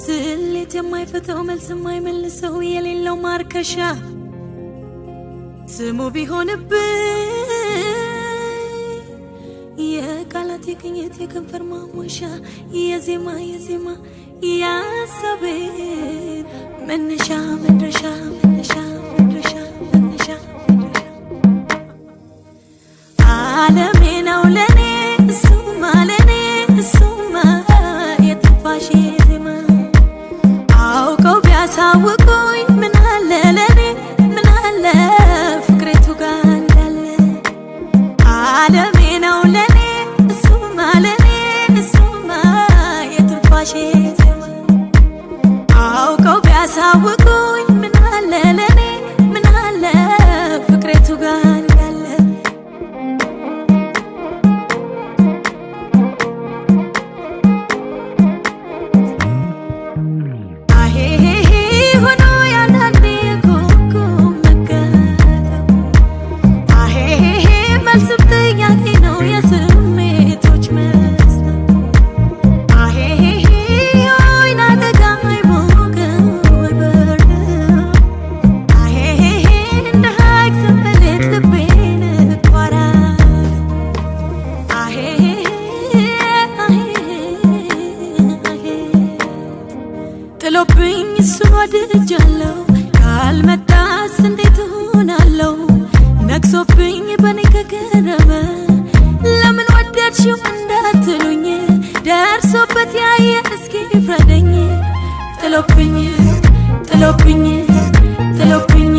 ስሌት የማይፈተው መልስ የማይመልሰው የሌለው ማርከሻ ስሙ ቢሆንብኝ የቃላት የቅኝት የከንፈር ማሞሻ የዜማ የዜማ ያሰቤ መነሻ መድረሻ መነሻ መድረሻ መነሻ መድረሻ ጥሎብኝ እሱን ወድጃለሁ ካልመጣስ እንዴት እሆናለሁ? ነግሶብኝ በኔ ከገረመ። ለምን ወደድሽው እንዳትሉኝ? ደርሶበት ያየ እስኪ ፍረደኝ። ጥሎብኝ ጥሎብኝ ጥሎብኝ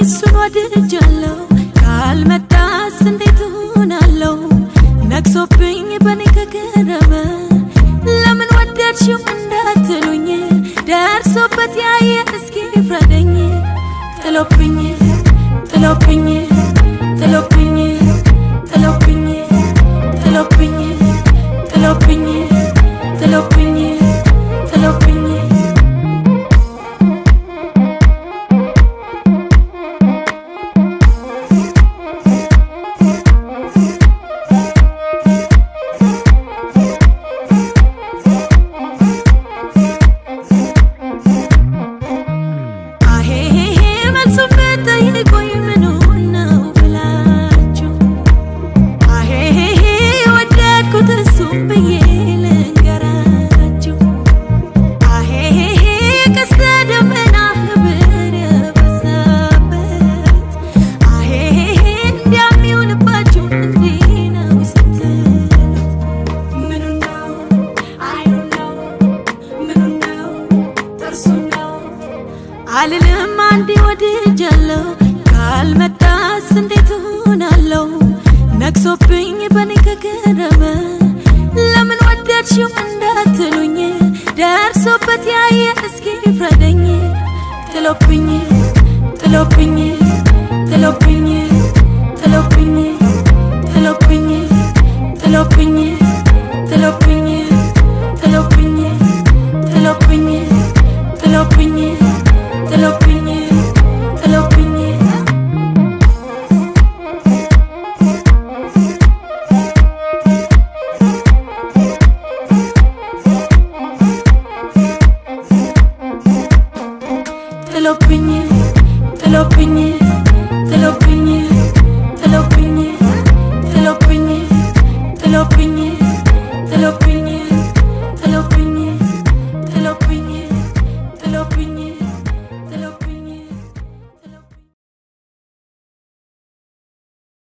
እሱን ወድጃለሁ ካልመጣስ እንዴት እሆናለሁ? ነግሶብኝ በኔ ከገረመ። ለምን ወደድሽው እንዳትሉኝ? ደርሶበት ያየ እስኪ ፍረደኝ። ጥሎብኝ ወደድሽው እንዳትሉኝ ደርሶበት ያየ እስኪ ፍረደኝ ጥሎብኝ ጥሎብኝ ጥሎብኝ ጥሎብኝ ጥሎብኝ ጥሎብኝ ጥሎብኝ ጥሎብኝ ጥሎብኝ ጥሎብኝ ጥሎብኝ ጥሎብኝ